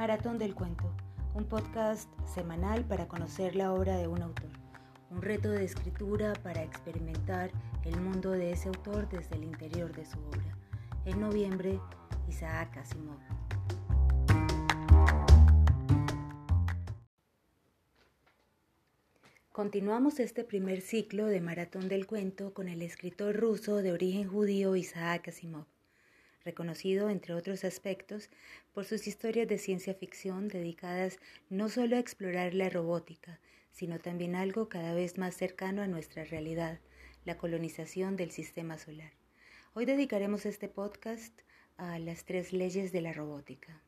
Maratón del Cuento, un podcast semanal para conocer la obra de un autor, un reto de escritura para experimentar el mundo de ese autor desde el interior de su obra. En noviembre, Isaac Asimov. Continuamos este primer ciclo de Maratón del Cuento con el escritor ruso de origen judío Isaac Asimov reconocido, entre otros aspectos, por sus historias de ciencia ficción dedicadas no solo a explorar la robótica, sino también algo cada vez más cercano a nuestra realidad, la colonización del sistema solar. Hoy dedicaremos este podcast a las tres leyes de la robótica.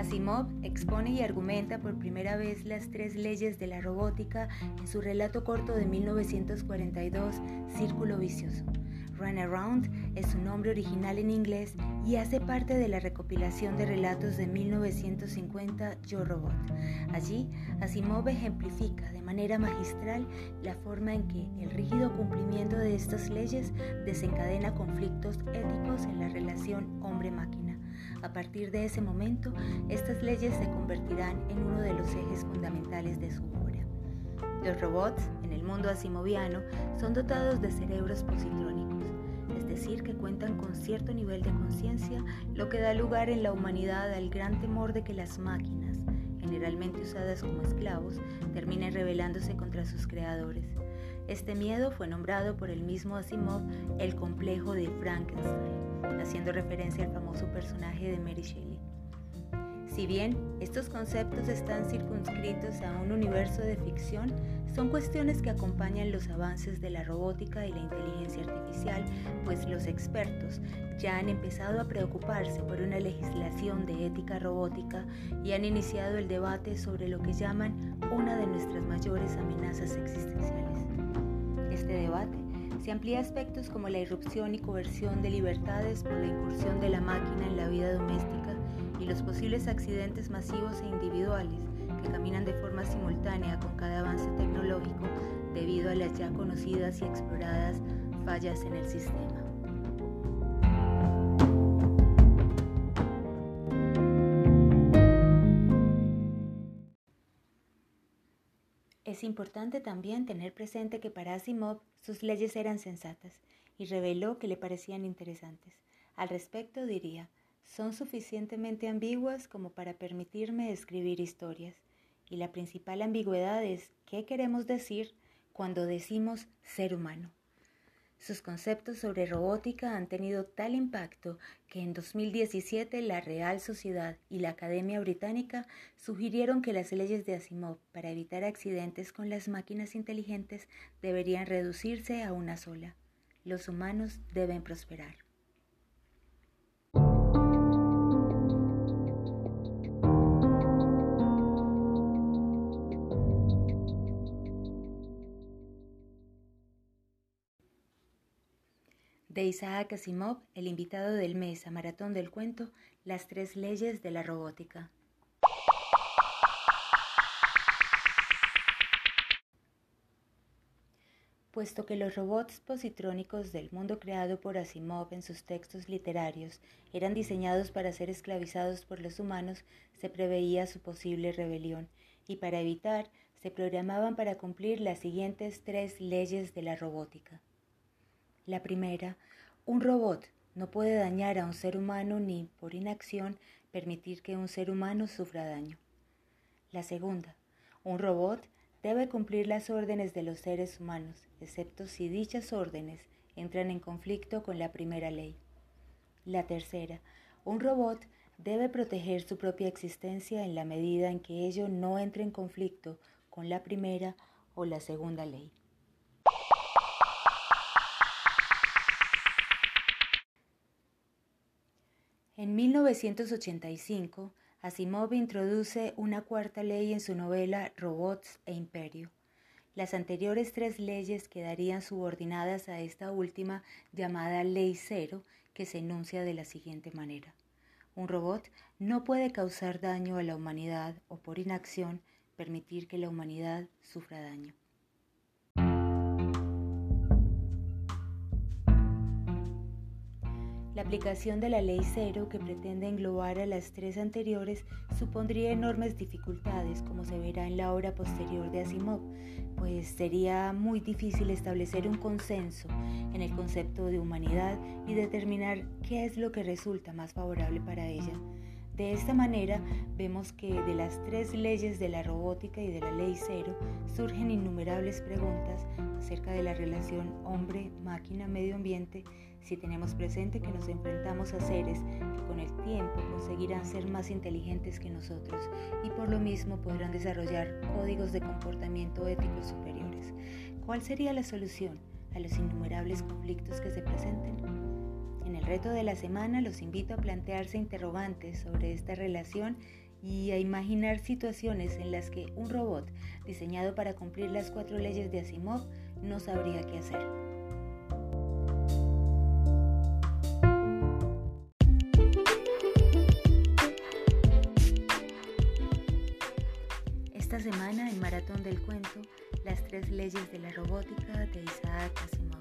Asimov expone y argumenta por primera vez las tres leyes de la robótica en su relato corto de 1942, Círculo Vicioso. Run Around es su nombre original en inglés y hace parte de la recopilación de relatos de 1950 Yo Robot. Allí, Asimov ejemplifica de manera magistral la forma en que el rígido cumplimiento de estas leyes desencadena conflictos éticos en la relación hombre-máquina. A partir de ese momento, estas leyes se convertirán en uno de los ejes fundamentales de su obra. Los robots, en el mundo asimoviano, son dotados de cerebros positrónicos, es decir, que cuentan con cierto nivel de conciencia, lo que da lugar en la humanidad al gran temor de que las máquinas, generalmente usadas como esclavos, terminen rebelándose contra sus creadores. Este miedo fue nombrado por el mismo Asimov el complejo de Frankenstein, haciendo referencia al personaje de Mary Shelley. Si bien estos conceptos están circunscritos a un universo de ficción, son cuestiones que acompañan los avances de la robótica y la inteligencia artificial, pues los expertos ya han empezado a preocuparse por una legislación de ética robótica y han iniciado el debate sobre lo que llaman una de nuestras mayores amenazas existenciales este debate se amplía aspectos como la irrupción y coerción de libertades por la incursión de la máquina en la vida doméstica y los posibles accidentes masivos e individuales que caminan de forma simultánea con cada avance tecnológico debido a las ya conocidas y exploradas fallas en el sistema. Es importante también tener presente que para Asimov sus leyes eran sensatas y reveló que le parecían interesantes. Al respecto diría, son suficientemente ambiguas como para permitirme escribir historias. Y la principal ambigüedad es qué queremos decir cuando decimos ser humano. Sus conceptos sobre robótica han tenido tal impacto que en 2017 la Real Sociedad y la Academia Británica sugirieron que las leyes de Asimov para evitar accidentes con las máquinas inteligentes deberían reducirse a una sola. Los humanos deben prosperar. De Isaac Asimov, el invitado del mes a Maratón del Cuento, Las tres leyes de la robótica. Puesto que los robots positrónicos del mundo creado por Asimov en sus textos literarios eran diseñados para ser esclavizados por los humanos, se preveía su posible rebelión y para evitar se programaban para cumplir las siguientes tres leyes de la robótica. La primera, un robot no puede dañar a un ser humano ni, por inacción, permitir que un ser humano sufra daño. La segunda, un robot debe cumplir las órdenes de los seres humanos, excepto si dichas órdenes entran en conflicto con la primera ley. La tercera, un robot debe proteger su propia existencia en la medida en que ello no entre en conflicto con la primera o la segunda ley. En 1985, Asimov introduce una cuarta ley en su novela Robots e Imperio. Las anteriores tres leyes quedarían subordinadas a esta última llamada Ley Cero, que se enuncia de la siguiente manera. Un robot no puede causar daño a la humanidad o por inacción permitir que la humanidad sufra daño. La aplicación de la ley cero, que pretende englobar a las tres anteriores, supondría enormes dificultades, como se verá en la obra posterior de Asimov, pues sería muy difícil establecer un consenso en el concepto de humanidad y determinar qué es lo que resulta más favorable para ella. De esta manera vemos que de las tres leyes de la robótica y de la ley cero surgen innumerables preguntas acerca de la relación hombre-máquina-medio ambiente si tenemos presente que nos enfrentamos a seres que con el tiempo conseguirán ser más inteligentes que nosotros y por lo mismo podrán desarrollar códigos de comportamiento éticos superiores. ¿Cuál sería la solución a los innumerables conflictos que se presenten? En el reto de la semana los invito a plantearse interrogantes sobre esta relación y a imaginar situaciones en las que un robot diseñado para cumplir las cuatro leyes de Asimov no sabría qué hacer. Esta semana en Maratón del Cuento, las tres leyes de la robótica de Isaac Asimov.